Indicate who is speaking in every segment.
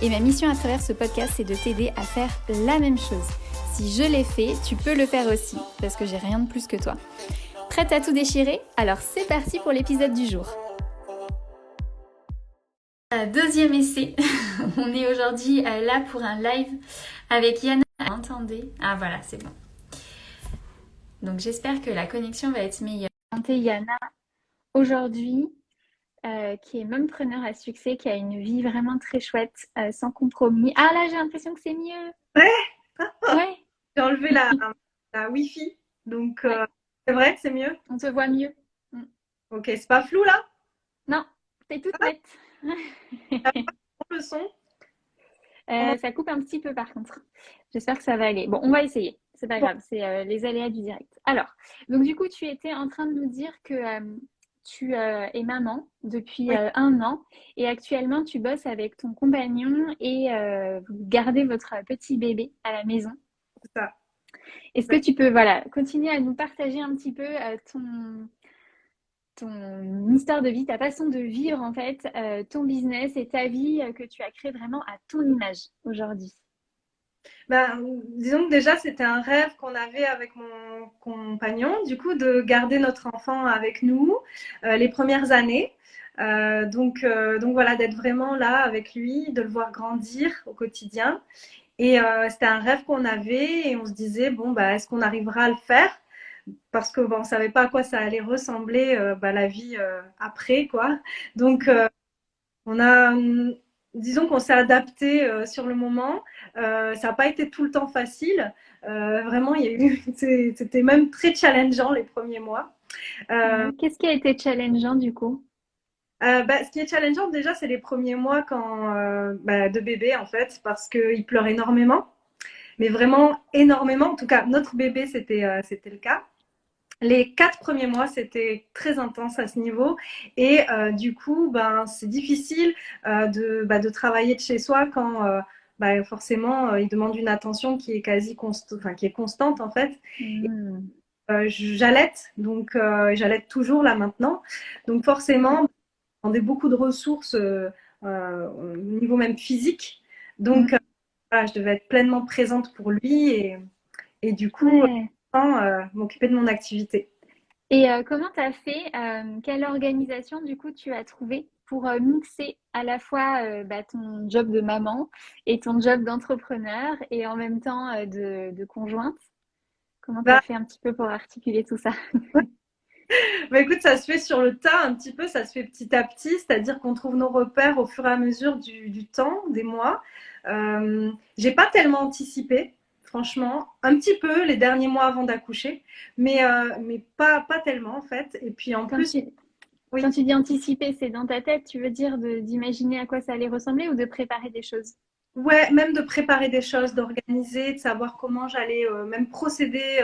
Speaker 1: Et ma mission à travers ce podcast, c'est de t'aider à faire la même chose. Si je l'ai fait, tu peux le faire aussi, parce que j'ai rien de plus que toi. Prête à tout déchirer? Alors c'est parti pour l'épisode du jour. Deuxième essai. On est aujourd'hui euh, là pour un live avec Yana. Entendez? Ah voilà, c'est bon. Donc j'espère que la connexion va être meilleure. Yana aujourd'hui, euh, qui est même preneur à succès, qui a une vie vraiment très chouette, euh, sans compromis. Ah là, j'ai l'impression que c'est mieux.
Speaker 2: Ouais. ouais. J'ai enlevé la, la Wi-Fi, donc c'est vrai que c'est mieux?
Speaker 1: On te voit mieux.
Speaker 2: Mm. Ok, c'est pas flou là?
Speaker 1: Non, c'est tout net
Speaker 2: le son?
Speaker 1: Euh, Ça coupe un petit peu par contre. J'espère que ça va aller. Bon, on va essayer. C'est pas grave, c'est euh, les aléas du direct. Alors, donc du coup, tu étais en train de nous dire que euh, tu es maman depuis un an et actuellement tu bosses avec ton compagnon et vous gardez votre petit bébé à la maison.
Speaker 2: C'est ça.
Speaker 1: Est-ce que tu peux voilà, continuer à nous partager un petit peu ton, ton histoire de vie, ta façon de vivre en fait, euh, ton business et ta vie euh, que tu as créé vraiment à ton image aujourd'hui?
Speaker 2: Ben, disons que déjà c'était un rêve qu'on avait avec mon compagnon, du coup de garder notre enfant avec nous euh, les premières années. donc, donc voilà, d'être vraiment là avec lui, de le voir grandir au quotidien. Et c'était un rêve qu'on avait et on se disait, bon, bah, est-ce qu'on arrivera à le faire? Parce que bon, on savait pas à quoi ça allait ressembler euh, bah, la vie euh, après quoi. Donc euh, on a disons qu'on s'est adapté sur le moment. ça n'a pas été tout le temps facile. vraiment, il y a eu, c'était même très challengeant les premiers mois.
Speaker 1: Qu'est-ce qui a été challengeant du coup?
Speaker 2: Bah, ce qui est challengeant déjà, c'est les premiers mois quand, bah, de bébé en fait, parce qu'il pleure énormément, mais vraiment énormément. En tout cas, notre bébé, c'était c'était le cas. Les quatre premiers mois, c'était très intense à ce niveau. Et euh, du coup, ben, c'est difficile euh, de, bah, de travailler de chez soi quand euh, bah, forcément, il demande une attention qui est quasi constante, enfin, qui est constante en fait. Mmh. j'allaite, donc j'allaite toujours là maintenant. Donc forcément, on a beaucoup de ressources au niveau même physique. Donc, mmh. voilà, je devais être pleinement présente pour lui et, et du coup, euh, m'occuper de mon activité.
Speaker 1: Et euh, comment tu as fait euh, Quelle organisation du coup tu as trouvé pour mixer à la fois bah, ton job de maman et ton job d'entrepreneur et en même temps de, conjointe? Comment tu as bah fait un petit peu pour articuler tout ça?
Speaker 2: Bah, écoute, ça se fait sur le tas un petit peu, ça se fait petit à petit, c'est-à-dire qu'on trouve nos repères au fur et à mesure du, du temps, des mois. Euh, j'ai pas tellement anticipé franchement, un petit peu les derniers mois avant d'accoucher, mais, euh, mais pas, pas tellement en fait. Et puis en plus.
Speaker 1: Quand tu dis anticiper, c'est dans ta tête, tu veux dire d'imaginer à quoi ça allait ressembler ou de préparer des choses?
Speaker 2: Ouais, même de préparer des choses, d'organiser, de savoir comment j'allais euh, même procéder,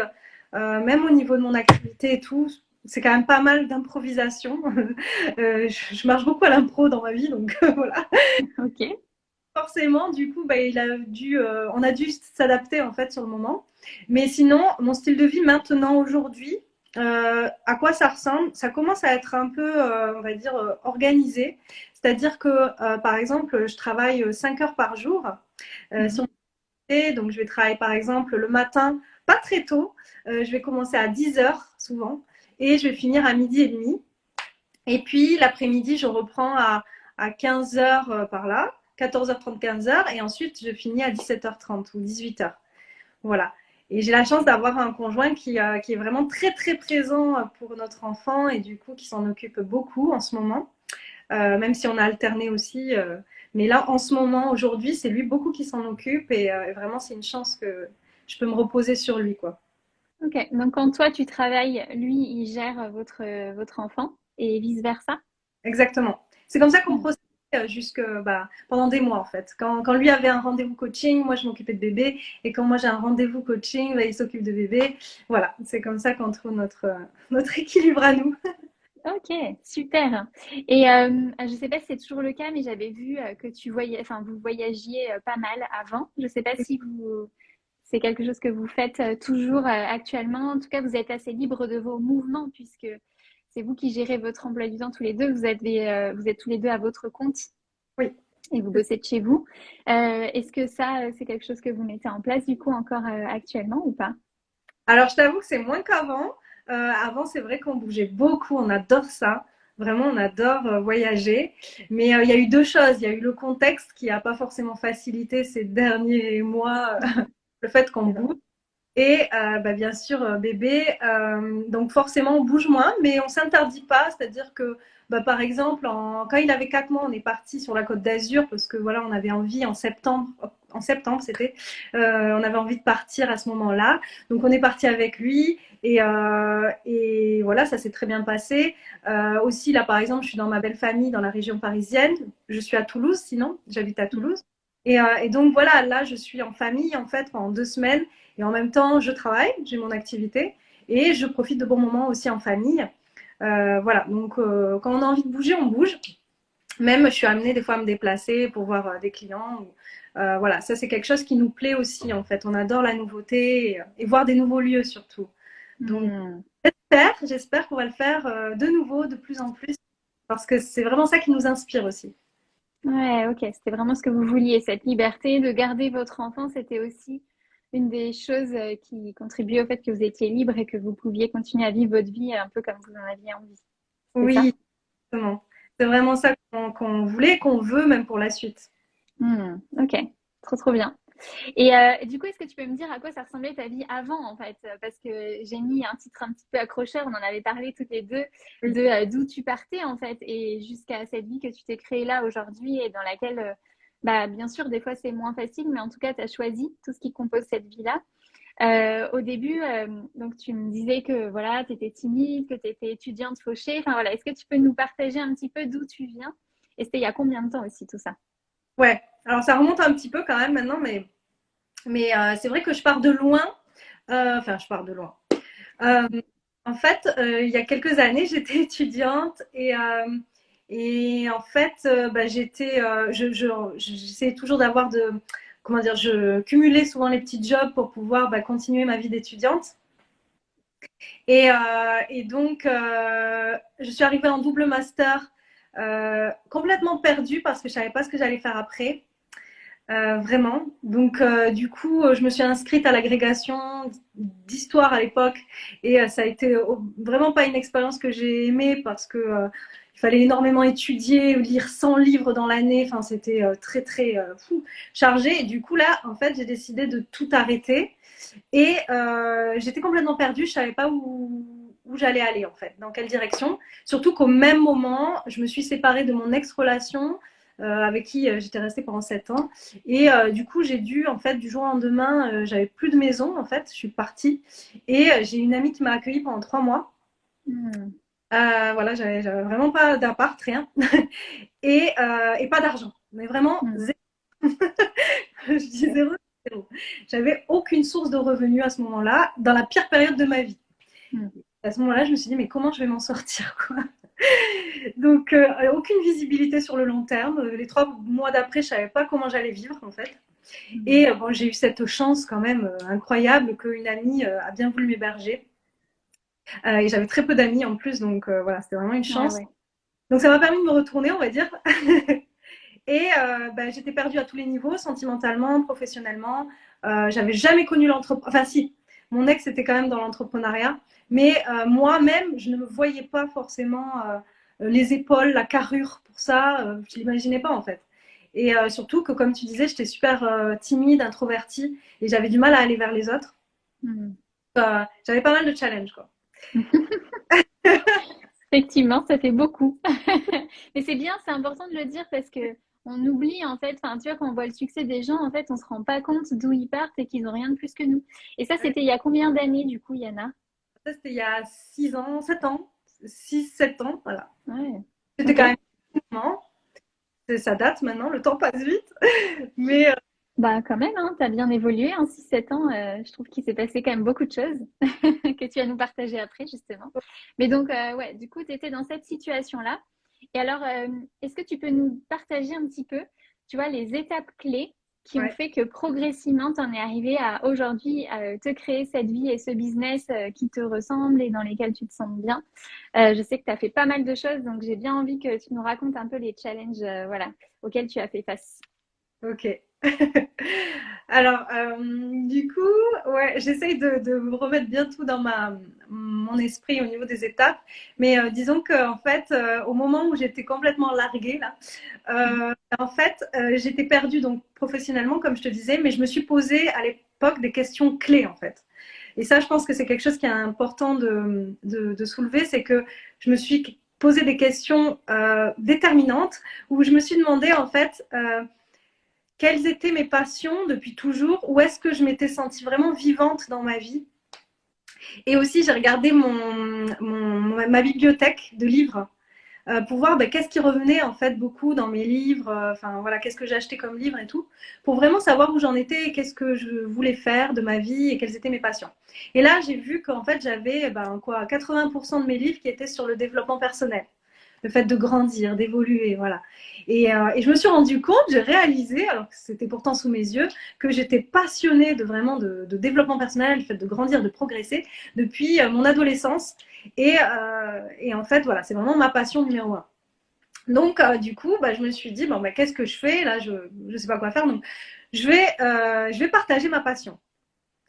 Speaker 2: euh, même au niveau de mon activité et tout. C'est quand même pas mal d'improvisation. je, je, marche beaucoup à l'impro dans ma vie, donc voilà.
Speaker 1: Ok
Speaker 2: forcément, du coup, bah, il a dû, euh, on a dû s'adapter en fait sur le moment. Mais sinon, mon style de vie maintenant, aujourd'hui, euh, à quoi ça ressemble? Ça commence à être un peu, euh, on va dire, organisé. C'est-à-dire que, par exemple, je travaille 5 heures par jour mhm. sur donc je vais travailler par exemple le matin, pas très tôt. je vais commencer à 10 heures souvent et je vais finir à midi et demi. Et puis l'après-midi, je reprends à, à 15 heures par là. 14h30, 15h, et ensuite je finis à 17h30 ou 18h. Voilà. Et j'ai la chance d'avoir un conjoint qui, euh, qui, est vraiment très très présent pour notre enfant et du coup qui s'en occupe beaucoup en ce moment, euh, même si on a alterné aussi. Euh, mais là, en ce moment, aujourd'hui, c'est lui beaucoup qui s'en occupe et, vraiment c'est une chance que je peux me reposer sur lui. quoi.
Speaker 1: Ok, donc quand toi tu travailles, lui il gère votre, votre enfant et vice-versa?
Speaker 2: Exactement. C'est comme ça qu'on procède jusque bah, pendant des mois en fait. Quand, quand lui avait un rendez-vous coaching, moi je m'occupais de bébé. Et quand moi j'ai un rendez-vous coaching, bah, il s'occupe de bébé. Voilà, c'est comme ça qu'on trouve notre, notre équilibre à nous.
Speaker 1: Ok, super. Et euh, je ne sais pas si c'est toujours le cas, mais j'avais vu euh, que tu voyais, enfin, vous voyagiez euh, pas mal avant. Je ne sais pas si vous, c'est quelque chose que vous faites toujours actuellement. En tout cas, vous êtes assez libre de vos mouvements puisque c'est vous qui gérez votre emploi du temps tous les deux. Vous, avez, vous êtes tous les deux à votre compte.
Speaker 2: Oui.
Speaker 1: Et vous bossez de chez vous. Est-ce que ça, c'est quelque chose que vous mettez en place du coup encore actuellement ou pas?
Speaker 2: Alors, je t'avoue que c'est moins qu'avant. Euh, avant, c'est vrai qu'on bougeait beaucoup, on adore ça. Vraiment, on adore euh, voyager. Mais euh, il y a eu deux choses. Il y a eu le contexte qui n'a pas forcément facilité ces derniers mois, le fait qu'on bouge. Et bah, bien sûr, bébé. donc forcément, on bouge moins, mais on s'interdit pas. C'est-à-dire que, bah, par exemple, en... quand il avait quatre mois, on est parti sur la côte d'Azur parce que voilà, on avait envie en septembre en septembre, c'était. Euh, on avait envie de partir à ce moment-là. Donc on est parti avec lui et, euh, et voilà, ça s'est très bien passé. Euh, aussi là, par exemple, je suis dans ma belle famille dans la région parisienne. Je suis à Toulouse, sinon j'habite à Toulouse. Et, et, donc voilà, là je suis en famille en fait pendant deux semaines et en même temps je travaille, j'ai mon activité et je profite de bons moments aussi en famille. voilà, donc quand on a envie de bouger, on bouge. Même je suis amenée des fois à me déplacer pour voir des clients. Euh, voilà, ça c'est quelque chose qui nous plaît aussi en fait. On adore la nouveauté et, voir des nouveaux lieux surtout. Donc hmm. j'espère, j'espère qu'on va le faire euh, de nouveau, de plus en plus, parce que c'est vraiment ça qui nous inspire aussi.
Speaker 1: Ouais, ok, c'était vraiment ce que vous vouliez, cette liberté de garder votre enfant, c'était aussi une des choses euh, qui contribuait au fait que vous étiez libre et que vous pouviez continuer à vivre votre vie un peu comme vous en aviez envie.
Speaker 2: Oui, exactement. C'est vraiment ça qu'on voulait, qu'on veut même pour la suite.
Speaker 1: Hmm, ok, trop trop bien. Et euh, du coup, est-ce que tu peux me dire à quoi ça ressemblait ta vie avant, en fait? Parce que j'ai mis un titre un petit peu accrocheur, on en avait parlé toutes les deux, de euh, d'où tu partais, en fait, et jusqu'à cette vie que tu t'es créée là aujourd'hui et dans laquelle, euh, bah, bien sûr, des fois c'est moins facile, mais en tout cas, tu as choisi tout ce qui compose cette vie-là. au début, donc tu me disais que voilà, tu étais timide, que tu étais étudiante fauchée. Enfin voilà, est-ce que tu peux nous partager un petit peu d'où tu viens? Et c'était il y a combien de temps aussi tout ça?
Speaker 2: Ouais, alors ça remonte un petit peu quand même maintenant, mais, mais euh, c'est vrai que je pars de loin. Euh, enfin, je pars de loin. Euh, en fait, il y a quelques années, j'étais étudiante et, et en fait, bah, j'étais, je, j'essayais toujours d'avoir de, comment dire, je cumulais souvent les petits jobs pour pouvoir bah, continuer ma vie d'étudiante. Et, et, donc, je suis arrivée en double master euh, complètement perdue parce que je savais pas ce que j'allais faire après. Euh, vraiment. Donc, euh, du coup, je me suis inscrite à l'agrégation d'histoire à l'époque et ça a été vraiment pas une expérience que j'ai aimée parce que il fallait énormément étudier, lire 100 livres dans l'année. Enfin, c'était très très chargé. Et du coup, là, en fait, j'ai décidé de tout arrêter et j'étais complètement perdue. Je savais pas où où j'allais aller en fait, dans quelle direction. Surtout qu'au même moment, je me suis séparée de mon ex-relation euh, avec qui euh, j'étais restée pendant sept ans. Et euh, du coup, j'ai dû, en fait, du jour au lendemain, j'avais plus de maison, en fait, je suis partie. Et j'ai une amie qui m'a accueillie pendant trois mois. Hmm. voilà, j'avais vraiment pas d'appart, rien. et, et, pas d'argent. Mais vraiment, hmm. zéro. je dis zéro, zéro. J'avais aucune source de revenus à ce moment-là, dans la pire période de ma vie. Hmm à ce moment-là, je me suis dit, mais comment je vais m'en sortir quoi? Donc, euh, aucune visibilité sur le long terme. Les trois mois d'après, je ne savais pas comment j'allais vivre, en fait. Mhm. Et euh, bon, j'ai eu cette chance quand même euh, incroyable qu'une amie a bien voulu m'héberger. et j'avais très peu d'amis en plus, donc voilà, c'était vraiment une ah chance. Donc, ça m'a permis de me retourner, on va dire. et bah, j'étais perdue à tous les niveaux, sentimentalement, professionnellement. j'avais jamais connu l'entrepreneuriat. Enfin, si, mon ex était quand même dans l'entrepreneuriat. Mais euh, moi-même, je ne me voyais pas forcément euh, les épaules, la carrure pour ça. Euh, je ne l'imaginais pas en fait. Et surtout que, comme tu disais, j'étais super timide, introvertie et j'avais du mal à aller vers les autres. Hmm. j'avais pas mal de challenges. Quoi.
Speaker 1: Effectivement, ça fait beaucoup. Mais c'est bien, c'est important de le dire parce que on oublie en fait, enfin tu vois, quand on voit le succès des gens, en fait, on se rend pas compte d'où ils partent et qu'ils n'ont rien de plus que nous. Et ça, c'était il y a combien d'années du coup, Yana?
Speaker 2: C'était il y a 6 ans, 7 ans, 6, 7 ans, voilà. C'était quand même ça date maintenant, le temps passe vite. Mais euh,
Speaker 1: bah quand même, hein, tu as bien évolué en 6-7 ans. Euh, je trouve qu'il s'est passé quand même beaucoup de choses que tu vas nous partager après, justement. Mais donc, euh, ouais, du coup, tu étais dans cette situation-là. Et alors, est-ce que tu peux nous partager un petit peu, tu vois, les étapes clés qui ont fait que progressivement, tu en es arrivé à aujourd'hui à te créer cette vie et ce business qui te ressemble et dans lesquels tu te sens bien. je sais que tu as fait pas mal de choses, donc j'ai bien envie que tu nous racontes un peu les challenges voilà, auxquels tu as fait face.
Speaker 2: Ok. Alors, euh, du coup, ouais, j'essaye de, me remettre bien tout dans ma, mon esprit au niveau des étapes. Mais euh, disons que, en fait, euh, au moment où j'étais complètement larguée, là, en fait, j'étais perdue donc professionnellement, comme je te disais, mais je me suis posé à l'époque des questions clés, en fait. Et ça, je pense que c'est quelque chose qui est important de, de, de soulever, c'est que je me suis posé des questions déterminantes où je me suis demandé, en fait, quelles étaient mes passions depuis toujours, où est-ce que je m'étais sentie vraiment vivante dans ma vie. Et aussi, j'ai regardé mon, ma bibliothèque de livres euh, pour voir ben, qu'est-ce qui revenait en fait beaucoup dans mes livres, euh, voilà, qu'est-ce que j'ai acheté comme livre et tout, pour vraiment savoir où j'en étais, qu'est-ce que je voulais faire de ma vie et quelles étaient mes passions. Et là, j'ai vu qu'en fait, j'avais ben, quoi, 80% de mes livres qui étaient sur le développement personnel le fait de grandir, d'évoluer, voilà. Euh, et, je me suis rendu compte, j'ai réalisé, alors que c'était pourtant sous mes yeux, que j'étais passionnée de vraiment de, développement personnel, le fait de grandir, de progresser depuis euh, mon adolescence. Euh, et, en fait, voilà, c'est vraiment ma passion numéro un. Donc, du coup, bah, je me suis dit, bon, bah, qu'est-ce que je fais? Là, je ne sais pas quoi faire. Donc, je vais, je vais partager ma passion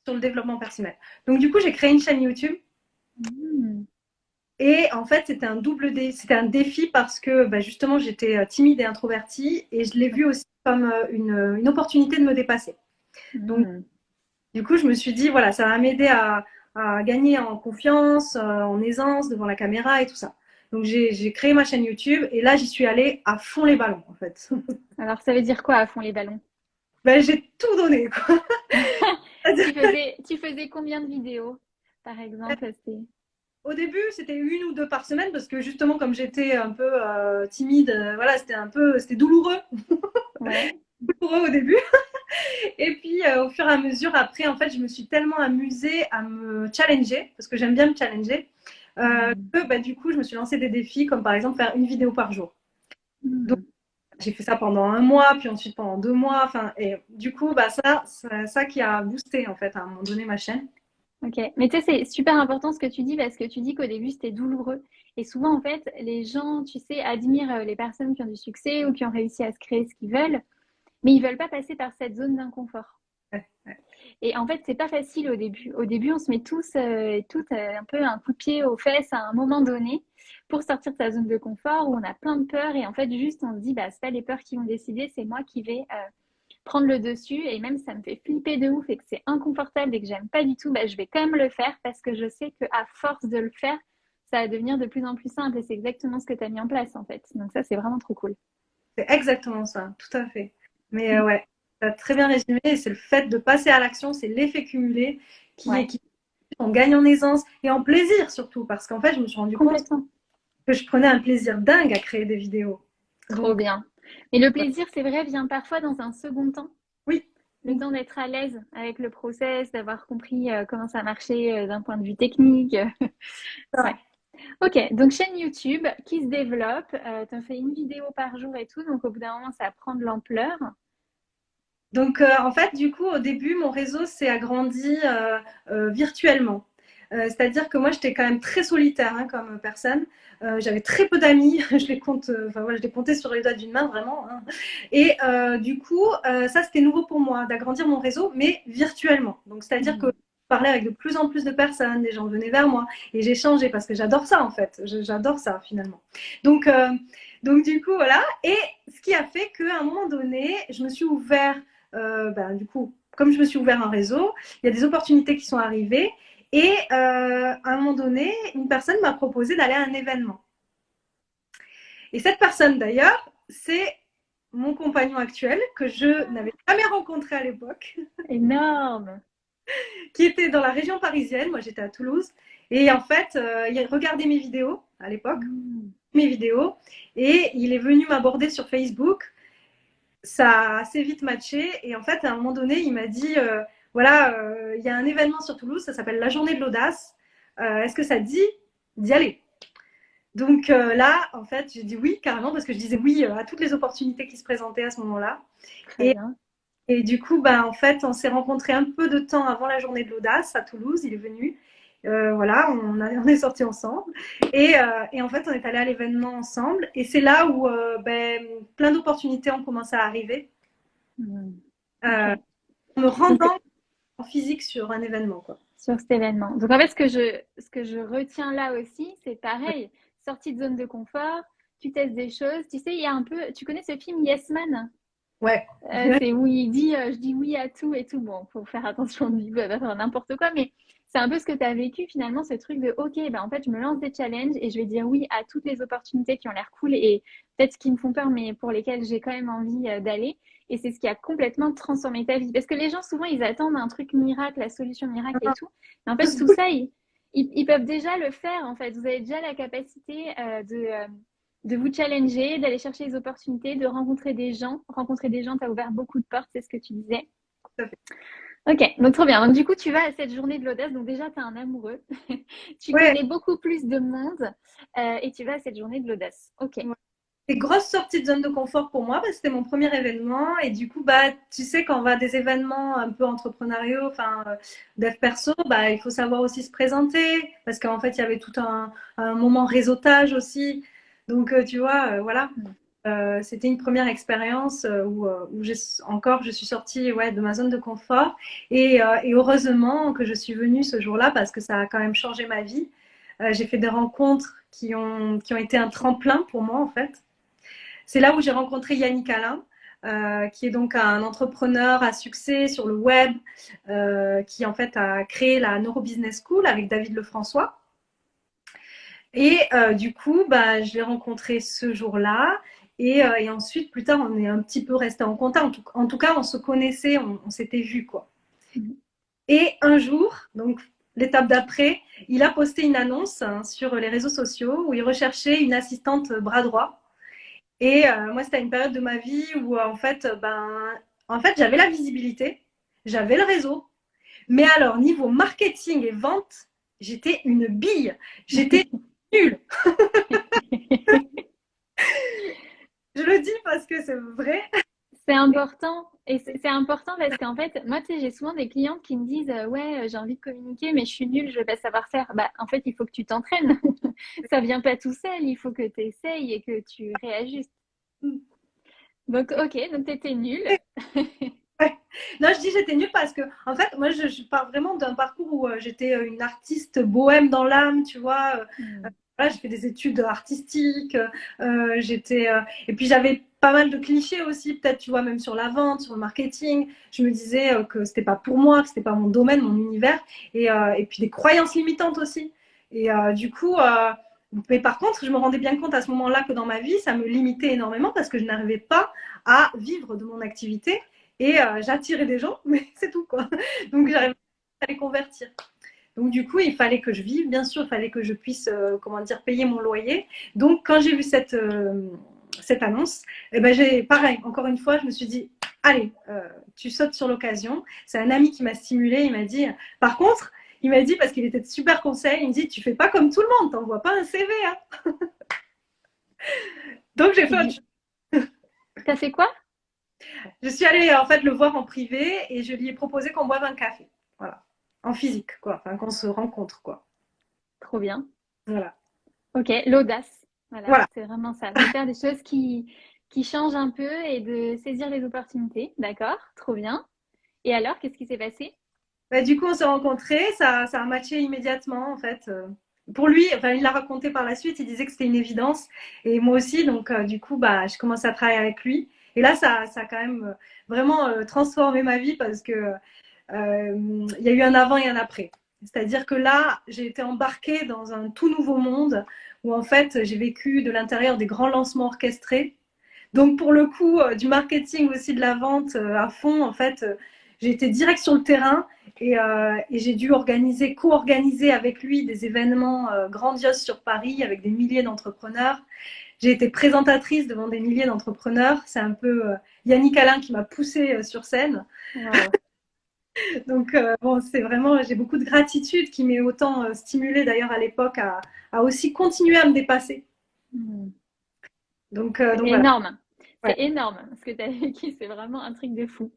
Speaker 2: sur le développement personnel. Donc, du coup, j'ai créé une chaîne YouTube. Mmh. Et en fait, c'était un double dé c'était un défi parce que bah, justement, j'étais euh, timide et introvertie et je l'ai vu aussi comme euh, une, une, opportunité de me dépasser. Donc, hmm. du coup, je me suis dit, voilà, ça va m'aider à, à, gagner en confiance, euh, en aisance devant la caméra et tout ça. Donc, j'ai créé ma chaîne YouTube et là, j'y suis allée à fond les ballons, en fait.
Speaker 1: Alors, ça veut dire quoi à fond les ballons?
Speaker 2: Ben, J'ai tout donné, quoi.
Speaker 1: tu, faisais, tu faisais combien de vidéos, par exemple
Speaker 2: au début, c'était une ou deux par semaine parce que justement, comme j'étais un peu euh, timide, euh, voilà, c'était un peu, c'était douloureux. douloureux au début. et puis, euh, au fur et à mesure, après, en fait, je me suis tellement amusée à me challenger parce que j'aime bien me challenger. Mm. que bah, du coup, je me suis lancé des défis comme par exemple faire une vidéo par jour. Mm. Donc, j'ai fait ça pendant un mois, puis ensuite pendant deux mois. Enfin, et du coup, bah, ça, c'est ça qui a boosté en fait à un moment donné ma chaîne.
Speaker 1: Ok, mais tu sais, c'est super important ce que tu dis parce que tu dis qu'au début c'était douloureux. Et souvent, en fait, les gens, tu sais, admirent euh, les personnes qui ont du succès ou qui ont réussi à se créer ce qu'ils veulent, mais ils veulent pas passer par cette zone d'inconfort. Et en fait, c'est pas facile au début. Au début, on se met tous, euh, toutes euh, un peu un coup de pied aux fesses à un moment donné pour sortir de sa zone de confort où on a plein de peurs et en fait, juste on se dit, bah, c'est pas les peurs qui vont décider, c'est moi qui vais prendre le dessus et même ça me fait flipper de ouf et que c'est inconfortable et que j'aime pas du tout, bah, je vais quand même le faire parce que je sais qu'à force de le faire, ça va devenir de plus en plus simple et c'est exactement ce que tu as mis en place en fait. Donc ça, c'est vraiment trop cool.
Speaker 2: C'est exactement ça, tout à fait. Mais euh, ouais, tu as très bien résumé, c'est le fait de passer à l'action, c'est l'effet cumulé qui, est, qui on gagne en aisance et en plaisir surtout parce qu'en fait, je me suis rendu compte que je prenais un plaisir dingue à créer des vidéos.
Speaker 1: Trop bien. Mais le plaisir, c'est vrai, vient parfois dans un second temps.
Speaker 2: Oui.
Speaker 1: Le temps d'être à l'aise avec le process, d'avoir compris euh, comment ça marchait euh, d'un point de vue technique. ouais. Ok, donc chaîne YouTube qui se développe. Euh, tu as fait une vidéo par jour et tout, donc au bout d'un moment, ça prend de l'ampleur.
Speaker 2: Donc en fait, du coup, au début, mon réseau s'est agrandi virtuellement. Euh, c'est-à-dire que moi, j'étais quand même très solitaire hein, comme personne. Euh, j'avais très peu d'amis. je les compte, euh, enfin voilà, je les comptais sur les doigts d'une main vraiment. Hein. Et du coup, ça c'était nouveau pour moi d'agrandir mon réseau, mais virtuellement. Donc c'est-à-dire mmh. que je parlais avec de plus en plus de personnes, les gens venaient vers moi et j'ai changé parce que j'adore ça en fait. J'adore ça finalement. Donc donc du coup voilà. Et ce qui a fait qu'à un moment donné, je me suis ouvert. Ben, du coup, comme je me suis ouvert un réseau, il y a des opportunités qui sont arrivées et euh, à un moment donné, une personne m'a proposé d'aller à un événement. Et cette personne, d'ailleurs, c'est mon compagnon actuel que je n'avais jamais rencontré à l'époque.
Speaker 1: Énorme.
Speaker 2: qui était dans la région parisienne. Moi, j'étais à Toulouse. Et en fait, euh, il regardait mes vidéos à l'époque. Mmh. mes vidéos et il est venu m'aborder sur Facebook. Ça a assez vite matché et en fait, à un moment donné, il m'a dit euh, voilà, euh, il y a un événement sur Toulouse, ça s'appelle la journée de l'audace. Euh, est-ce que ça te dit d'y aller? Donc là, en fait, j'ai dit oui carrément parce que je disais oui à toutes les opportunités qui se présentaient à ce moment-là. Et, et, du coup, bah, en fait, on s'est rencontrés un peu de temps avant la journée de l'audace à Toulouse. Il est venu. Euh, voilà, on, on, est sortis ensemble. Et, euh, et, en fait, on est allé à l'événement ensemble. Et c'est là où euh, ben, plein d'opportunités ont commencé à arriver. Mmh. Euh, en me rendant en physique sur un événement. Quoi.
Speaker 1: Sur cet événement. Donc en fait, ce que je, ce que je retiens là aussi, c'est pareil. Sortie de zone de confort, tu testes des choses. Tu sais, il y a un peu. Tu connais ce film Yes Man?
Speaker 2: Ouais.
Speaker 1: Euh, c'est où il dit je dis oui à tout et tout. Bon, faut faire attention, on dit n'importe quoi, mais c'est un peu ce que tu as vécu finalement, ce truc de OK, ben en fait, je me lance des challenges et je vais dire oui à toutes les opportunités qui ont l'air cool et peut-être qui me font peur, mais pour lesquelles j'ai quand même envie euh, d'aller. Et c'est ce qui a complètement transformé ta vie. Parce que les gens, souvent, ils attendent un truc miracle, la solution miracle et tout. Mais en fait, tout ça, ils, ils, peuvent déjà le faire. En fait, vous avez déjà la capacité euh, de. Euh, de vous challenger, d'aller chercher les opportunités, de rencontrer des gens. Rencontrer des gens, tu as ouvert beaucoup de portes, c'est ce que tu disais. Ok, donc trop bien. Donc du coup, tu vas à cette journée de l'audace. Donc déjà, tu es un amoureux. tu connais beaucoup plus de monde euh, et tu vas à cette journée de l'audace. Ok.
Speaker 2: C'est grosse sortie de zone de confort pour moi parce que c'était mon premier événement et du coup, bah, tu sais, quand on va à des événements un peu entrepreneuriaux, enfin, euh, dev perso, bah, il faut savoir aussi se présenter parce qu'en fait, il y avait tout un, moment réseautage aussi. Donc, euh, tu vois, voilà. Euh, c'était une première expérience où, où encore je suis sortie ouais, de ma zone de confort et, et heureusement que je suis venue ce jour-là parce que ça a quand même changé ma vie. j'ai fait des rencontres qui ont, qui ont été un tremplin pour moi en fait. C'est là où j'ai rencontré Yannick Alain, euh, qui est donc un entrepreneur à succès sur le web, euh, qui en fait a créé la Neurobusiness School avec David Lefrançois. Et euh, du coup, bah, je l'ai rencontré ce jour-là. Et, ensuite, plus tard, on est un petit peu resté en contact. En tout, cas, on se connaissait, on, s'était vu, quoi. Mhm. Et un jour, donc l'étape d'après, il a posté une annonce hein, sur les réseaux sociaux où il recherchait une assistante bras droit. Et euh, moi, c'était une période de ma vie où, en fait, ben, en fait, j'avais la visibilité, j'avais le réseau, mais alors niveau marketing et vente, j'étais une bille, j'étais nulle. Je le dis parce que c'est vrai.
Speaker 1: C'est important. Et c'est important parce qu'en fait, moi, tu sais, j'ai souvent des clientes qui me disent Ouais, euh, j'ai envie de communiquer, mais je suis nulle, je vais pas savoir faire. Bah, en fait, il faut que tu t'entraînes. Ça vient pas tout seul. Il faut que tu essayes et que tu réajustes. Donc, ok, donc tu étais nulle.
Speaker 2: Non, je dis j'étais nulle parce que, en fait, moi, je, pars vraiment d'un parcours où euh, j'étais euh, une artiste bohème dans l'âme, tu vois. Hmm j'ai fait des études artistiques, euh, j'étais euh, et puis j'avais pas mal de clichés aussi, peut-être tu vois même sur la vente, sur le marketing. Je me disais euh, que c'était pas pour moi, que c'était pas mon domaine, mon univers, et, et puis des croyances limitantes aussi. Et du coup, mais par contre, je me rendais bien compte à ce moment-là que dans ma vie, ça me limitait énormément parce que je n'arrivais pas à vivre de mon activité et j'attirais des gens, mais c'est tout quoi. Donc j'arrivais à les convertir. Donc du coup, il fallait que je vive, bien sûr, il fallait que je puisse, euh, comment dire, payer mon loyer. Donc quand j'ai vu cette, euh, cette annonce, eh ben, j'ai, pareil, encore une fois, je me suis dit, allez, euh, tu sautes sur l'occasion. C'est un ami qui m'a stimulé, il m'a dit, par contre, il m'a dit, parce qu'il était de super conseil, il me dit, tu fais pas comme tout le monde, t'envoies pas un CV. Hein. Donc j'ai fait
Speaker 1: T'as fait quoi?
Speaker 2: Je suis allée en fait le voir en privé et je lui ai proposé qu'on boive un café. Voilà en physique, quoi. Enfin, qu'on se rencontre, quoi.
Speaker 1: Trop bien.
Speaker 2: Voilà.
Speaker 1: Ok, l'audace. Voilà, c'est vraiment ça. De faire des choses qui, qui changent un peu et de saisir les opportunités. D'accord, trop bien. Et alors, qu'est-ce qui s'est passé?
Speaker 2: Bah, Du coup, on s'est rencontrés, ça, ça a matché immédiatement, en fait. Euh, pour lui, enfin, il l'a raconté par la suite, il disait que c'était une évidence. Et moi aussi, donc, euh, du coup, bah, je commence à travailler avec lui. Et là, ça, ça a quand même euh, vraiment transformé ma vie parce que euh, il y a eu un avant et un après. C'est-à-dire que là, j'ai été embarquée dans un tout nouveau monde où en fait, j'ai vécu de l'intérieur des grands lancements orchestrés. Donc pour le coup, euh, du marketing aussi de la vente euh, à fond, en fait, j'ai été direct sur le terrain et, et j'ai dû organiser, co-organiser avec lui des événements grandioses sur Paris avec des milliers d'entrepreneurs. J'ai été présentatrice devant des milliers d'entrepreneurs. C'est un peu Yannick Alain qui m'a poussée sur scène. Donc, euh, bon, c'est vraiment, j'ai beaucoup de gratitude qui m'est autant euh, stimulée d'ailleurs à l'époque à, aussi continuer à me dépasser.
Speaker 1: Donc, euh, donc énorme. C'est énorme ce que tu as vécu, c'est vraiment un truc de fou.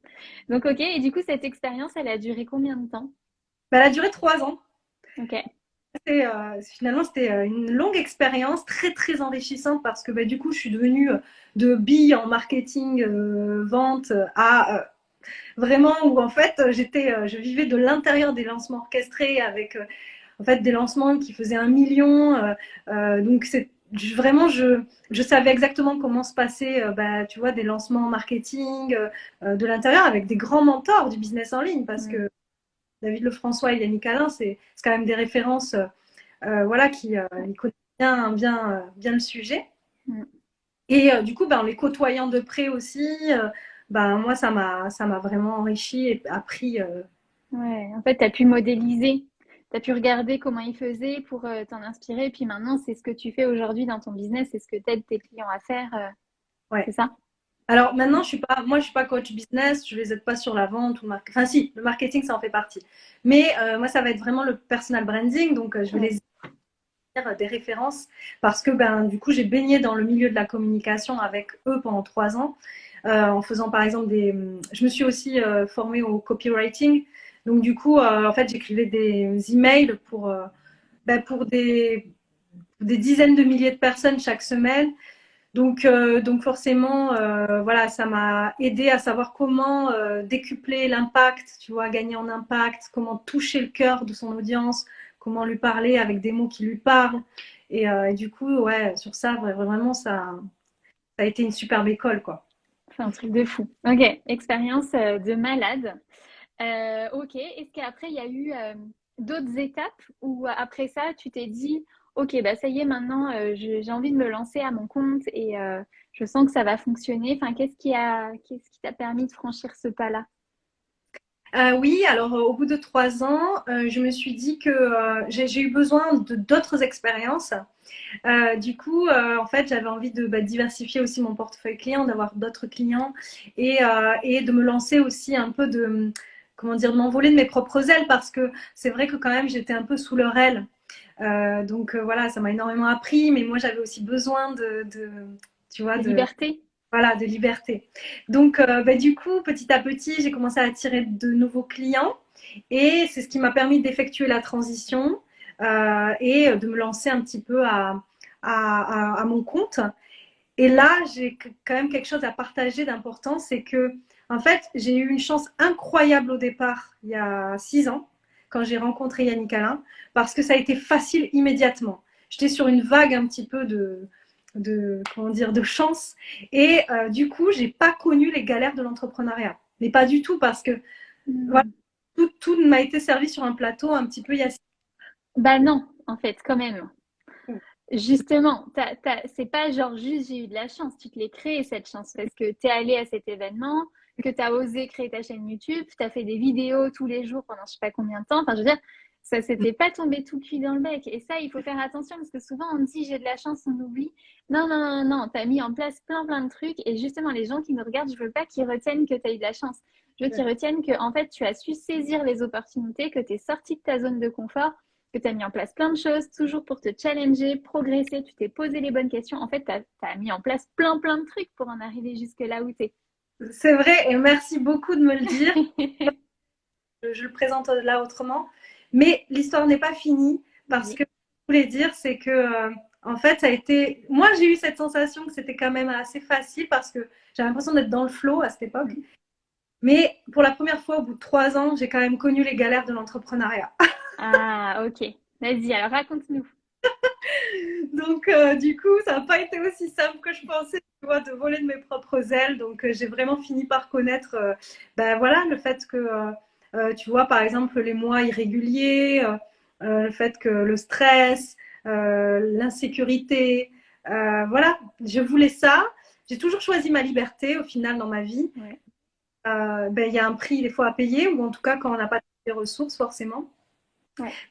Speaker 1: Donc, ok, et du coup, cette expérience, elle a duré combien de temps?
Speaker 2: Bah, Elle a duré trois ans.
Speaker 1: Ok.
Speaker 2: finalement, c'était une longue expérience, très très enrichissante parce que bah, du coup, je suis devenue de bille en marketing, vente à vraiment où en fait j'étais, euh, je vivais de l'intérieur des lancements orchestrés avec euh, en fait des lancements qui faisaient un million. Euh, donc c'est vraiment je, je savais exactement comment se passer bah, tu vois des lancements marketing de l'intérieur avec des grands mentors du business en ligne parce que David Lefrançois et Yannick Alain c'est quand même des références voilà qui connaissent bien bien bien le sujet. Et du coup bah, en les côtoyant de près aussi ben, moi, ça m'a, ça m'a vraiment enrichi et appris. Euh...
Speaker 1: Ouais, en fait, tu as pu modéliser, tu as pu regarder comment ils faisaient pour euh, t'en inspirer. Et puis maintenant, c'est ce que tu fais aujourd'hui dans ton business, c'est ce que tu aides tes clients à faire. Euh, ouais. C'est ça?
Speaker 2: Alors maintenant, je suis pas, moi, je suis pas coach business, je les aide pas sur la vente ou. Enfin, si, le marketing, ça en fait partie. Mais euh, moi, ça va être vraiment le personal branding, donc je vais les les des références parce que ben du coup, j'ai baigné dans le milieu de la communication avec eux pendant trois ans euh, en faisant par exemple des. Je me suis aussi euh, formée au copywriting. Donc du coup, euh, en fait, j'écrivais des emails pour, ben, pour des, des dizaines de milliers de personnes chaque semaine. Donc, donc forcément, voilà, ça m'a aidé à savoir comment décupler l'impact, tu vois, gagner en impact, comment toucher le cœur de son audience, comment lui parler avec des mots qui lui parlent. Et, et du coup, ouais, sur ça, vraiment, ça, ça a été une superbe école, quoi.
Speaker 1: C'est un truc de fou. Ok, expérience euh, de malade. Euh, ok, est-ce qu'après, il y a eu euh, d'autres étapes où après ça, tu t'es dit, ok, bah ça y est, maintenant, j'ai envie de me lancer à mon compte et je sens que ça va fonctionner. Enfin, qu'est-ce qui a, qu'est-ce qui t'a permis de franchir ce pas-là?
Speaker 2: Oui, alors au bout de trois ans, je me suis dit que j'ai eu besoin de d'autres expériences euh, du coup, euh, en fait, j'avais envie de bah, diversifier aussi mon portefeuille client, d'avoir d'autres clients et, euh, et, de me lancer aussi un peu de, comment dire, de m'envoler de mes propres ailes parce que c'est vrai que quand même, j'étais un peu sous leur aile. donc voilà, ça m'a énormément appris, mais moi, j'avais aussi besoin de, tu vois,
Speaker 1: de, liberté.
Speaker 2: Voilà, de liberté. Donc, bah, du coup, petit à petit, j'ai commencé à attirer de nouveaux clients et c'est ce qui m'a permis d'effectuer la transition euh, et de me lancer un petit peu à, mon compte. Et là, j'ai quand même quelque chose à partager d'important, c'est que en fait, j'ai eu une chance incroyable au départ, il y a six ans, quand j'ai rencontré Yannick Alain, parce que ça a été facile immédiatement. J'étais sur une vague un petit peu de, de comment dire, de chance, et euh, du coup, j'ai pas connu les galères de l'entrepreneuriat, mais pas du tout parce que mmh. voilà, tout, tout m'a été servi sur un plateau un petit peu
Speaker 1: bah non, en fait, quand même. Justement, c'est pas genre juste j'ai eu de la chance, tu te l'es créé cette chance parce que tu es allé à cet événement, que tu as osé créer ta chaîne YouTube, tu as fait des vidéos tous les jours pendant je sais pas combien de temps. Enfin, je veux dire, ça s'était pas tombé tout cuit dans le bec. Et ça, il faut faire attention parce que souvent on dit j'ai de la chance, on oublie. Non, non, non, non, tu as mis en place plein, plein de trucs. Et justement, les gens qui nous regardent, je veux pas qu'ils retiennent que tu as eu de la chance. Je veux qu'ils retiennent que en fait, tu as su saisir les opportunités, que tu es sorti de ta zone de confort que tu as mis en place plein de choses, toujours pour te challenger, progresser, tu t'es posé les bonnes questions. En fait, tu as, mis en place plein, plein de trucs pour en arriver jusque là où tu es.
Speaker 2: C'est vrai, et merci beaucoup de me le dire. je, le présente là autrement. Mais l'histoire n'est pas finie parce que ce que je voulais dire, c'est que, euh, en fait, ça a été. Moi, j'ai eu cette sensation que c'était quand même assez facile parce que j'avais l'impression d'être dans le flow à cette époque. Mais pour la première fois, au bout de trois ans, j'ai quand même connu les galères de l'entrepreneuriat.
Speaker 1: Ah, ok. Vas-y, alors raconte-nous.
Speaker 2: donc, euh, du coup, ça n'a pas été aussi simple que je pensais, tu vois, de voler de mes propres ailes. Donc, euh, j'ai vraiment fini par connaître, ben voilà, le fait que, tu vois, par exemple, les mois irréguliers, le fait que le stress, l'insécurité, voilà, je voulais ça. J'ai toujours choisi ma liberté au final dans ma vie. ben, il y a un prix des fois à payer, ou en tout cas quand on n'a pas de ressources forcément.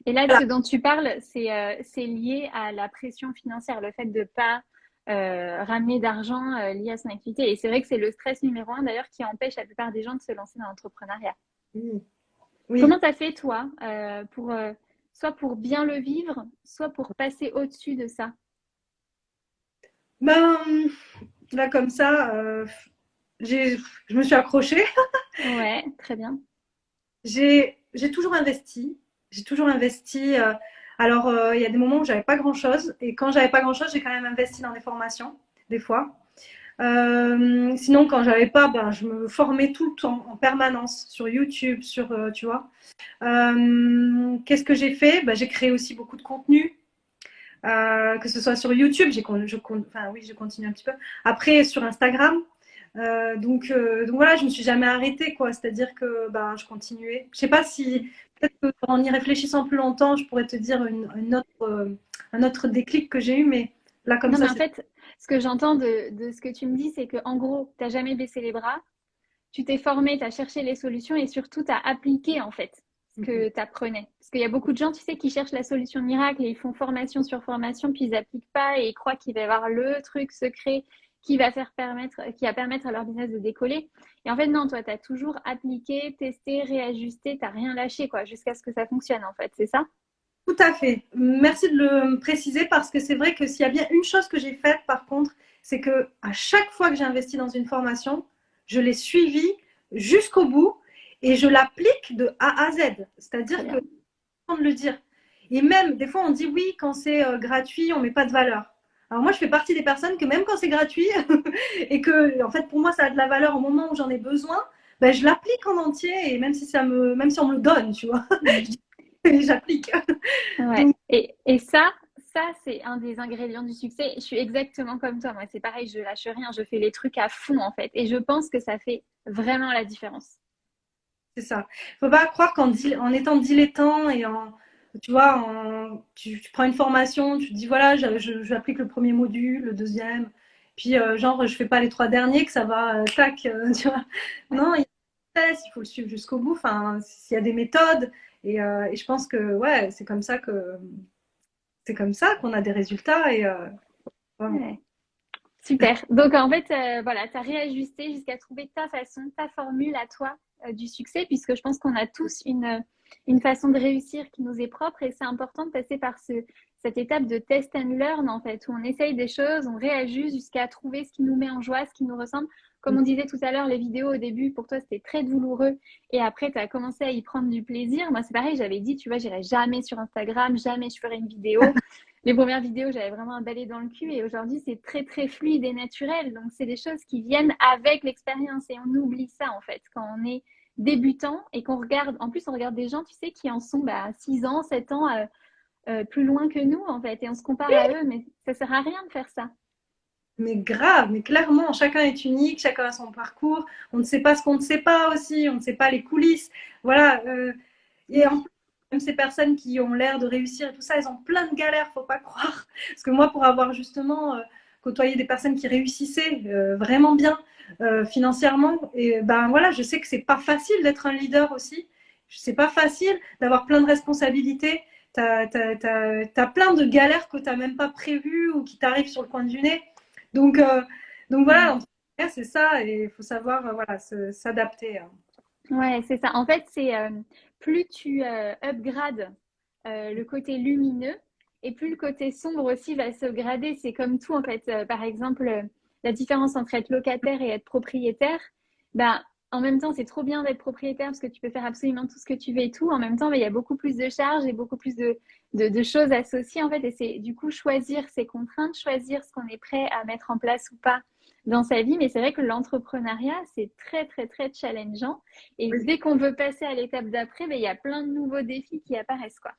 Speaker 1: Et là, ce dont tu parles, c'est lié à la pression financière, le fait de ne pas ramener d'argent lié à son activité. Et c'est vrai que c'est le stress numéro un d'ailleurs qui empêche la plupart des gens de se lancer dans l'entrepreneuriat. Comment tu as fait toi pour soit pour bien le vivre, soit pour passer au-dessus de ça?
Speaker 2: Ben, là, comme ça, euh, je me suis accrochée.
Speaker 1: ouais, très bien.
Speaker 2: J'ai toujours investi. J'ai toujours investi. Euh, alors, euh, il y a des moments où j'avais pas grand-chose. Et quand j'avais pas grand-chose, j'ai quand même investi dans des formations, des fois. Sinon, quand j'avais pas, ben, je me formais tout le temps, en permanence, sur YouTube, sur, tu vois. Euh, qu'est-ce que j'ai fait? Bah, J'ai créé aussi beaucoup de contenu. Euh, que ce soit sur YouTube, j'ai, je, enfin, oui, je continue un petit peu. Après, sur Instagram. Euh, donc, donc voilà, je me suis jamais arrêtée, quoi. C'est-à-dire que bah, je continuais. Je sais pas si, peut-être qu'en y réfléchissant plus longtemps, je pourrais te dire une, autre, un autre déclic que j'ai eu, mais là, comme ça.
Speaker 1: en fait, ce que j'entends de, de, ce que tu me dis, c'est qu'en gros, tu n'as jamais baissé les bras, tu t'es formé, tu as cherché les solutions et surtout, tu as appliqué, en fait que mhm. tu apprenais. Parce qu'il y a beaucoup de gens, tu sais, qui cherchent la solution miracle et ils font formation sur formation, puis ils n'appliquent pas et ils croient qu'il va y avoir le truc secret qui va faire permettre, qui va permettre à leur business de décoller. Et en fait, non, toi, tu as toujours appliqué, testé, réajusté, tu n'as rien lâché, quoi, jusqu'à ce que ça fonctionne, en fait, c'est ça?
Speaker 2: Tout à fait. Merci de le préciser parce que c'est vrai que s'il y a bien une chose que j'ai faite, par contre, c'est que à chaque fois que j'ai investi dans une formation, je l'ai suivie jusqu'au bout et je l'applique de A à Z. C'est-à-dire que, de le dire. Et même, des fois, on dit oui, quand c'est euh, gratuit, on met pas de valeur. Alors moi, je fais partie des personnes que même quand c'est gratuit et que, en fait, pour moi, ça a de la valeur au moment où j'en ai besoin, ben, je l'applique en entier et même si ça me, même si on me le donne, tu vois, j'applique.
Speaker 1: Ouais. Et, et ça, ça, c'est un des ingrédients du succès. Je suis exactement comme toi. Moi, c'est pareil, je lâche rien, je fais les trucs à fond, en fait. Et je pense que ça fait vraiment la différence.
Speaker 2: C'est ça. Il ne faut pas croire qu'en en étant dilettant et en, tu vois, tu, prends une formation, tu te dis voilà, j'applique le premier module, le deuxième, puis euh, genre je fais pas les trois derniers, que ça va, euh, tac, euh, tu vois. Non, il faut le suivre jusqu'au bout. Enfin, s'il y a des méthodes, et, je pense que ouais, c'est comme ça que c'est comme ça qu'on a des résultats et
Speaker 1: Super. Donc en fait, voilà, tu as réajusté jusqu'à trouver ta façon, ta formule à toi euh, du succès, puisque je pense qu'on a tous une, une façon de réussir qui nous est propre et c'est important de passer par ce, cette étape de test and learn, en fait, où on essaye des choses, on réajuste jusqu'à trouver ce qui nous met en joie, ce qui nous ressemble. Comme on disait tout à l'heure, les vidéos au début, pour toi, c'était très douloureux. Et après, tu as commencé à y prendre du plaisir. Moi, c'est pareil, j'avais dit, tu vois, j'irai jamais sur Instagram, jamais je ferai une vidéo. les premières vidéos, j'avais vraiment un balai dans le cul. Et aujourd'hui, c'est très, très fluide et naturel. Donc, c'est des choses qui viennent avec l'expérience. Et on oublie ça, en fait, quand on est débutant et qu'on regarde. En plus, on regarde des gens, tu sais, qui en sont bah, 6 ans, 7 ans euh, euh, plus loin que nous, en fait. Et on se compare à eux. Mais ça sert à rien de faire ça.
Speaker 2: Mais grave, mais clairement, chacun est unique, chacun a son parcours. On ne sait pas ce qu'on ne sait pas aussi, on ne sait pas les coulisses. Voilà. Euh, et en plus, même ces personnes qui ont l'air de réussir et tout ça, elles ont plein de galères, faut pas croire. Parce que moi, pour avoir justement euh, côtoyé des personnes qui réussissaient euh, vraiment bien financièrement, et ben voilà, je sais que c'est pas facile d'être un leader aussi. C'est pas facile d'avoir plein de responsabilités. Tu as, as, plein de galères que tu n'as même pas prévues ou qui t'arrivent sur le coin du nez. Donc, euh, donc voilà, mm. c'est ça, et il faut savoir euh, voilà, s'adapter. Hein.
Speaker 1: Ouais, c'est ça. En fait, c'est euh, plus tu upgrades le côté lumineux, et plus le côté sombre aussi va se grader. C'est comme tout, en fait. par exemple, la différence entre être locataire et être propriétaire, ben, en même temps, c'est trop bien d'être propriétaire parce que tu peux faire absolument tout ce que tu veux et tout. En même temps, il y a beaucoup plus de charges et beaucoup plus de, de, choses associées en fait. Et c'est du coup choisir ses contraintes, choisir ce qu'on est prêt à mettre en place ou pas dans sa vie. Mais c'est vrai que l'entrepreneuriat, c'est très, très, très challengeant. Et dès qu'on veut passer à l'étape d'après, ben, il y a plein de nouveaux défis qui apparaissent. quoi.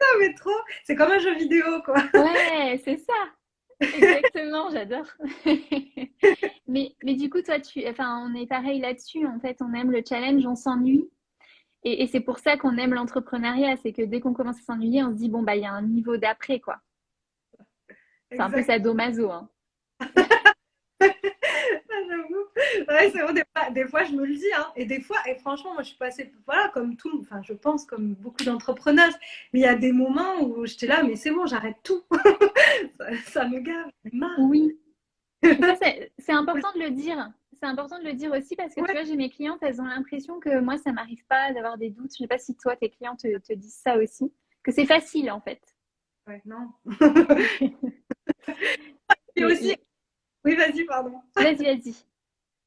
Speaker 2: Ça, mais trop C'est comme un jeu vidéo, quoi.
Speaker 1: Ouais, c'est ça. Exactement, j'adore. mais, mais du coup, toi, tu, enfin, on est pareil là-dessus. En fait, on aime le challenge, on s'ennuie. Et, c'est pour ça qu'on aime l'entrepreneuriat. C'est que dès qu'on commence à s'ennuyer, on se dit, bon, bah, il y a un niveau d'après, quoi. C'est un peu sadomaso. Hein.
Speaker 2: Ouais, c'est vrai, des fois, je me le dis, hein. et des fois, et franchement, moi je suis passée, voilà, comme tout, enfin, je pense comme beaucoup d'entrepreneurs, mais il y a des moments où j'étais là, mais c'est bon, j'arrête tout. ça, me gave, marre.
Speaker 1: Oui. c'est important de le dire. C'est important de le dire aussi parce que tu vois, j'ai mes clientes, elles ont l'impression que moi, ça m'arrive pas d'avoir des doutes. Je sais pas si toi, tes clients te, te disent ça aussi, que c'est facile en fait.
Speaker 2: Ouais, non. et aussi, oui, vas-y, pardon.
Speaker 1: Vas-y, vas-y.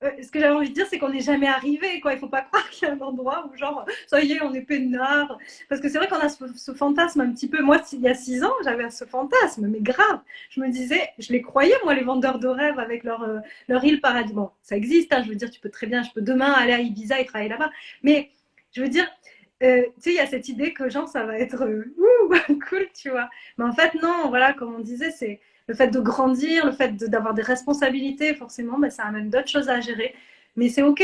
Speaker 2: Euh, ce que j'avais envie de dire, c'est qu'on n'est jamais arrivé. Quoi. Il ne faut pas croire qu'il y a un endroit où, genre, ça y est, on est peinard. Parce que c'est vrai qu'on a ce, fantasme un petit peu. Moi, il y a six ans, j'avais ce fantasme, mais grave. Je me disais, je les croyais, moi, les vendeurs de rêves avec leur, euh, leur île paradis. Bon, ça existe, hein, je veux dire, tu peux très bien, je peux demain aller à Ibiza et travailler là-bas. Mais je veux dire, euh, tu sais, il y a cette idée que, genre, ça va être cool, tu vois. Mais en fait, non, voilà, comme on disait, c'est le fait de grandir, le fait d'avoir des responsabilités, forcément, ben, ça amène d'autres choses à gérer. Mais c'est OK.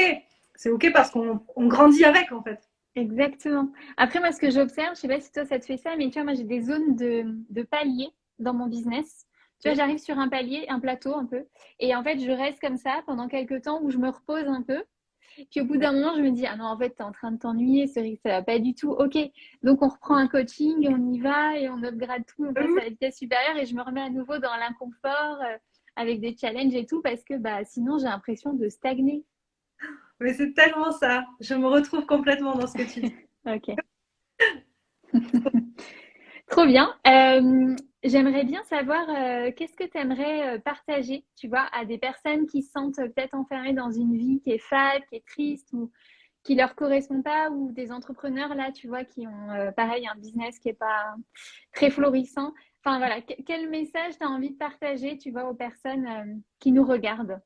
Speaker 2: C'est OK parce qu'on grandit avec, en fait.
Speaker 1: Exactement. Après, moi, ce que j'observe, je sais pas si toi, ça te fait ça, mais tu vois, moi, j'ai des zones de, de paliers dans mon business. Tu vois, j'arrive sur un palier, un plateau un peu. Et en fait, je reste comme ça pendant quelques temps où je me repose un peu. Puis au bout d'un moment, je me dis, ah non, en fait, tu es en train de t'ennuyer, c'est vrai que ça va pas du tout. Ok, donc on reprend un coaching, on y va et on upgrade tout, on passe à la vitesse supérieure et je me remets à nouveau dans l'inconfort euh, avec des challenges et tout parce que bah, sinon, j'ai l'impression de stagner.
Speaker 2: Mais c'est tellement ça. Je me retrouve complètement dans ce que tu dis.
Speaker 1: ok. Trop bien. Euh, J'aimerais bien savoir euh, qu'est-ce que tu aimerais euh, partager, tu vois, à des personnes qui se sentent peut-être enfermées dans une vie qui est fade, qui est triste ou qui leur correspond pas, ou des entrepreneurs là, tu vois, qui ont euh, pareil un business qui est pas très florissant. Enfin voilà, quel message tu as envie de partager, tu vois, aux personnes qui nous regardent?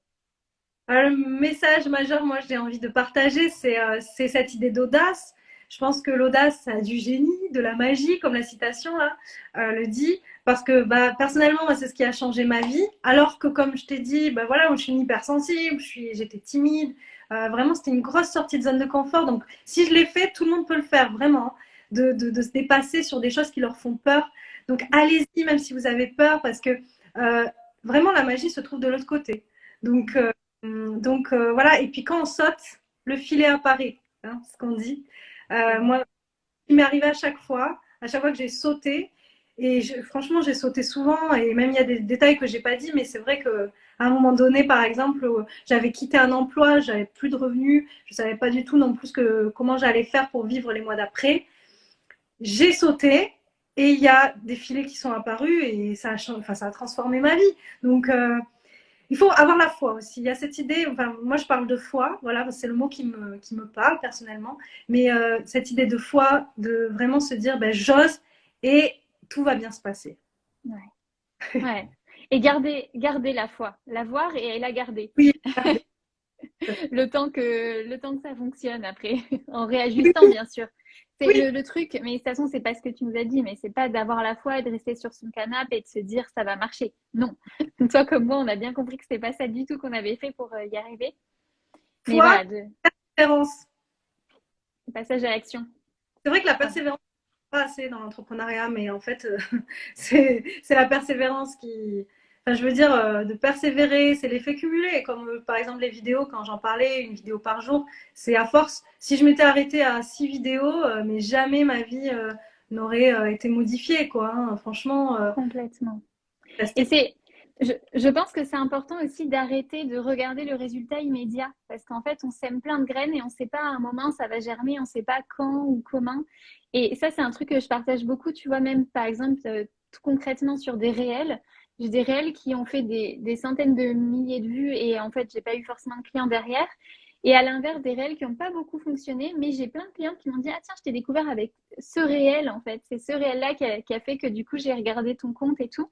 Speaker 2: Le message majeur, moi, j'ai envie de partager, c'est cette idée d'audace. Je pense que l'audace, ça a du génie, de la magie, comme la citation là le dit. Parce que bah, personnellement, c'est ce qui a changé ma vie. Alors que, comme je t'ai dit, bah, voilà, je suis une hypersensible, j'étais timide. Euh, vraiment, c'était une grosse sortie de zone de confort. Donc, si je l'ai fait, tout le monde peut le faire, vraiment. De, de, se dépasser sur des choses qui leur font peur. Donc, allez-y, même si vous avez peur, parce que euh, vraiment, la magie se trouve de l'autre côté. Donc, euh, donc voilà. Et puis, quand on saute, le filet apparaît. Hein, ce qu'on dit. Moi, il m'est arrivé à chaque fois, à chaque fois que j'ai sauté, et franchement, j'ai sauté souvent et même il y a des détails que j'ai pas dit, mais c'est vrai que à un moment donné, par exemple, j'avais quitté un emploi, j'avais plus de revenus, je savais pas du tout non plus que comment j'allais faire pour vivre les mois d'après. J'ai sauté et il y a des filets qui sont apparus et ça a, enfin, ça a transformé ma vie. Donc euh, il faut avoir la foi aussi. Il y a cette idée, enfin, moi je parle de foi, voilà, c'est le mot qui me, qui me parle personnellement, mais euh, cette idée de foi, de vraiment se dire, ben, j'ose et tout va bien se passer.
Speaker 1: Ouais. Et garder, garder la foi, la voir et la garder.
Speaker 2: Oui.
Speaker 1: le temps que le temps que ça fonctionne après, en réajustant bien sûr. C'est le, truc, mais de toute façon, c'est pas ce que tu nous as dit, mais c'est pas d'avoir la foi et de rester sur son canapé et de se dire ça va marcher. Non. Toi comme moi, on a bien compris que c'était pas ça du tout qu'on avait fait pour euh, y arriver.
Speaker 2: Mais foi, de... persévérance.
Speaker 1: Passage à l'action.
Speaker 2: C'est vrai que la persévérance, pas assez dans l'entrepreneuriat, mais en fait, euh, c'est la persévérance qui. Enfin, je veux dire, euh, de persévérer, c'est l'effet cumulé. Comme euh, par exemple les vidéos, quand j'en parlais, une vidéo par jour, c'est à force. Si je m'étais arrêtée à six vidéos, mais jamais ma vie n'aurait été modifiée, quoi. Hein. Franchement.
Speaker 1: Complètement. Et c'est je, pense que c'est important aussi d'arrêter de regarder le résultat immédiat parce qu'en fait, on sème plein de graines et on ne sait pas à un moment ça va germer, on ne sait pas quand ou comment. Et ça, c'est un truc que je partage beaucoup, tu vois, même par exemple, euh, tout concrètement sur des réels. J'ai des réels qui ont fait des, centaines de milliers de vues et en fait, j'ai pas eu forcément de clients derrière. Et à l'inverse, des réels qui n'ont pas beaucoup fonctionné, mais j'ai plein de clients qui m'ont dit Ah, tiens, je t'ai découvert avec ce réel, en fait. C'est ce réel-là qui, qui a, fait que du coup, j'ai regardé ton compte et tout.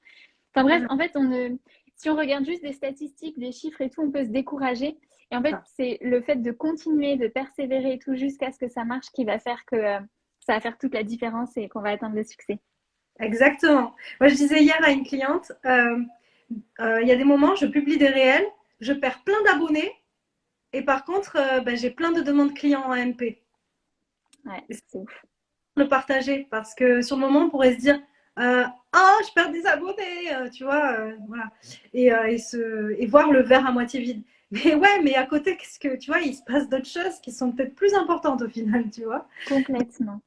Speaker 1: Enfin bref, en fait, on si on regarde juste des statistiques, des chiffres et tout, on peut se décourager. Et en fait, ah. c'est le fait de continuer, de persévérer et tout jusqu'à ce que ça marche qui va faire que euh, ça va faire toute la différence et qu'on va atteindre le succès.
Speaker 2: Exactement. Moi, je disais hier à une cliente, euh, euh, il y a des moments, je publie des réels, je perds plein d'abonnés et par contre, ben, j'ai plein de demandes clients en MP.
Speaker 1: Ouais, c'est ouf.
Speaker 2: Le partager parce que sur le moment, on pourrait se dire, euh, ah, je perds des abonnés, euh, tu vois, euh, voilà. Et, et, et, voir le verre à moitié vide. Mais ouais, mais à côté, qu'est-ce que tu vois, il se passe d'autres choses qui sont peut-être plus importantes au final, tu vois.
Speaker 1: Complètement.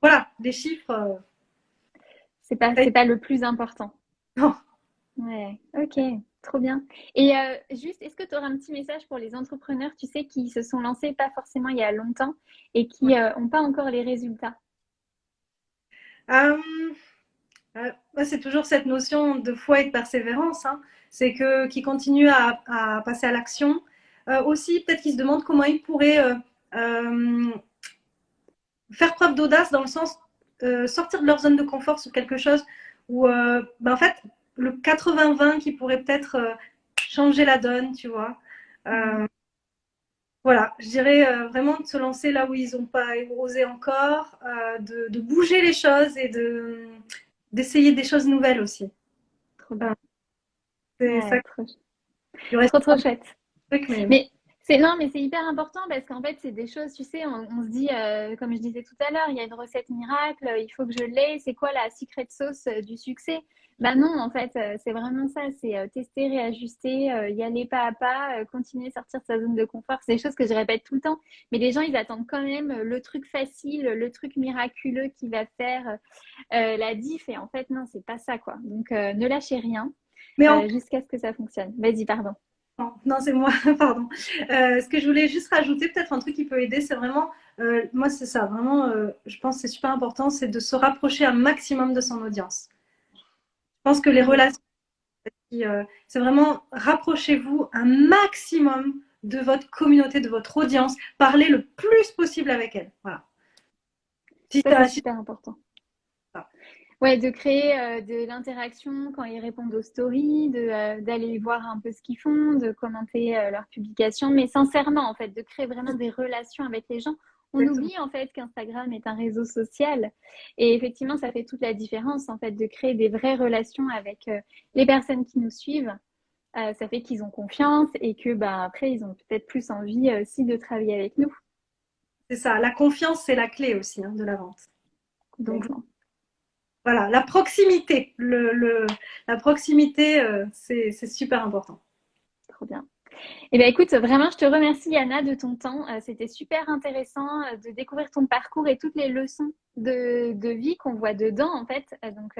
Speaker 2: Voilà, les chiffres. Euh,
Speaker 1: c'est pas, c'est pas le plus important.
Speaker 2: Non.
Speaker 1: Ouais, ok, trop bien. Et euh, juste, est-ce que tu auras un petit message pour les entrepreneurs, tu sais, qui se sont lancés pas forcément il y a longtemps et qui n'ont pas encore les résultats?
Speaker 2: C'est toujours cette notion de foi et de persévérance. Hein c'est que qui continuent à, passer à l'action. Euh, aussi, peut-être qu'ils se demandent comment ils pourraient euh, euh, faire preuve d'audace dans le sens sortir de leur zone de confort sur quelque chose où, ben, en fait, le 80-20 qui pourrait peut-être changer la donne, tu vois. voilà, je dirais vraiment de se lancer là où ils n'ont pas osé encore, de, de, bouger les choses et de d'essayer des choses nouvelles aussi.
Speaker 1: Trop bien. C'est ça. Trop, trop, chouette. Mais c'est non, mais c'est hyper important parce qu'en fait, c'est des choses, tu sais, on, se dit, euh, comme je disais tout à l'heure, il y a une recette miracle, il faut que je l'ai. C'est quoi la secret sauce euh, du succès? Bah non, en fait, euh, c'est vraiment ça. C'est tester, réajuster, y aller pas à pas, continuer à sortir de sa zone de confort. C'est des choses que je répète tout le temps. Mais les gens, ils attendent quand même le truc facile, le truc miraculeux qui va faire la diff. Et en fait, non, c'est pas ça, quoi. Donc, ne lâchez rien. Mais Jusqu'à ce que ça fonctionne. Vas-y, pardon.
Speaker 2: Non, c'est moi, pardon. Euh, ce que je voulais juste rajouter, peut-être un truc qui peut aider, c'est vraiment, euh, moi c'est ça, vraiment, je pense que c'est super important, c'est de se rapprocher un maximum de son audience. Je pense que les relations, c'est vraiment rapprochez-vous un maximum de votre communauté, de votre audience, parlez le plus possible avec elle. Voilà.
Speaker 1: c'est super important. Ouais, de créer euh, de l'interaction quand ils répondent aux stories, euh, d'aller voir un peu ce qu'ils font, de commenter euh, leurs publications, mais sincèrement en fait, de créer vraiment des relations avec les gens. On oublie en fait qu'Instagram est un réseau social et effectivement ça fait toute la différence en fait de créer des vraies relations avec les personnes qui nous suivent. ça fait qu'ils ont confiance et que bah, après ils ont peut-être plus envie aussi de travailler avec nous.
Speaker 2: C'est ça, la confiance c'est la clé aussi hein, de la vente. Donc voilà, la proximité. La proximité, euh, c'est super important.
Speaker 1: Trop bien. Eh bien, écoute, vraiment, je te remercie, Anna, de ton temps. Euh, c'était super intéressant euh, de découvrir ton parcours et toutes les leçons de, de vie qu'on voit dedans, en fait. donc,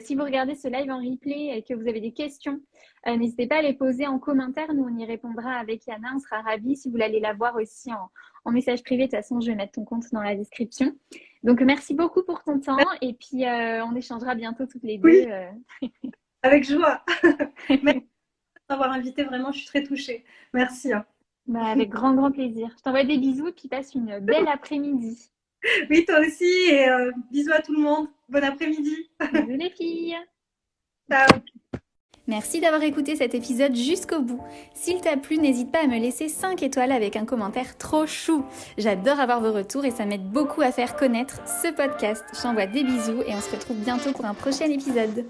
Speaker 1: si vous regardez ce live en replay et que vous avez des questions, euh, n'hésitez pas à les poser en commentaire. Nous, on y répondra avec Yana. On sera ravis si vous l'allez la voir aussi en, message privé. De toute façon, je vais mettre ton compte dans la description. Donc, merci beaucoup pour ton temps. Et puis, euh, on échangera bientôt toutes les deux.
Speaker 2: avec joie. Merci d'avoir invité. Vraiment, je suis très touchée. Merci. Hein.
Speaker 1: Bah, avec grand, grand plaisir. Je t'envoie des bisous et puis passe une belle après-midi.
Speaker 2: Oui, toi aussi. Et euh, bisous à tout le monde. Bon après-midi.
Speaker 1: Bisous les filles.
Speaker 2: Ciao.
Speaker 1: Merci d'avoir écouté cet épisode jusqu'au bout. S'il t'a plu, n'hésite pas à me laisser 5 étoiles avec un commentaire trop chou. J'adore avoir vos retours et ça m'aide beaucoup à faire connaître ce podcast. Je t'envoie des bisous et on se retrouve bientôt pour un prochain épisode.